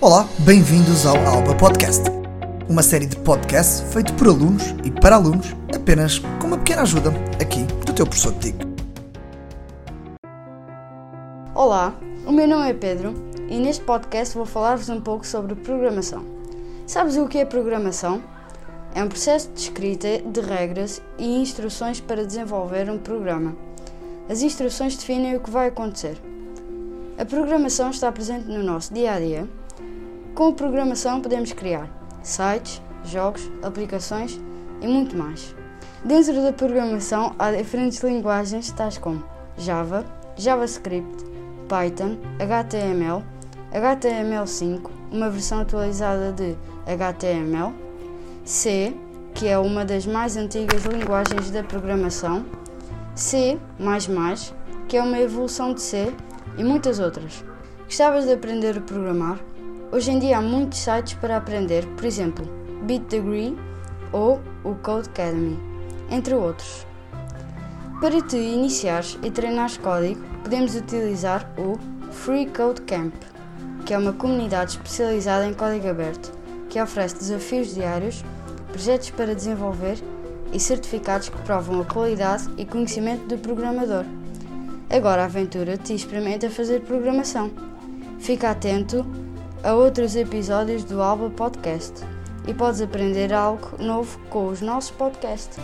Olá, bem-vindos ao Alba Podcast, uma série de podcasts feito por alunos e para alunos, apenas com uma pequena ajuda aqui do teu professor de TIC. Olá, o meu nome é Pedro e neste podcast vou falar-vos um pouco sobre programação. Sabes o que é programação? É um processo de escrita de regras e instruções para desenvolver um programa. As instruções definem o que vai acontecer. A programação está presente no nosso dia a dia. Com a programação podemos criar sites, jogos, aplicações e muito mais. Dentro da programação há diferentes linguagens tais como Java, JavaScript, Python, HTML, HTML5, uma versão atualizada de HTML, C, que é uma das mais antigas linguagens da programação, C, que é uma evolução de C e muitas outras. Gostavas de aprender a programar? Hoje em dia há muitos sites para aprender, por exemplo, BitDegree ou o Code Academy, entre outros. Para te iniciares e treinares código, podemos utilizar o Free Code Camp, que é uma comunidade especializada em código aberto, que oferece desafios diários, projetos para desenvolver e certificados que provam a qualidade e conhecimento do programador. Agora aventura-te e experimenta fazer programação. Fica atento a outros episódios do Alba Podcast e podes aprender algo novo com os nossos podcasts.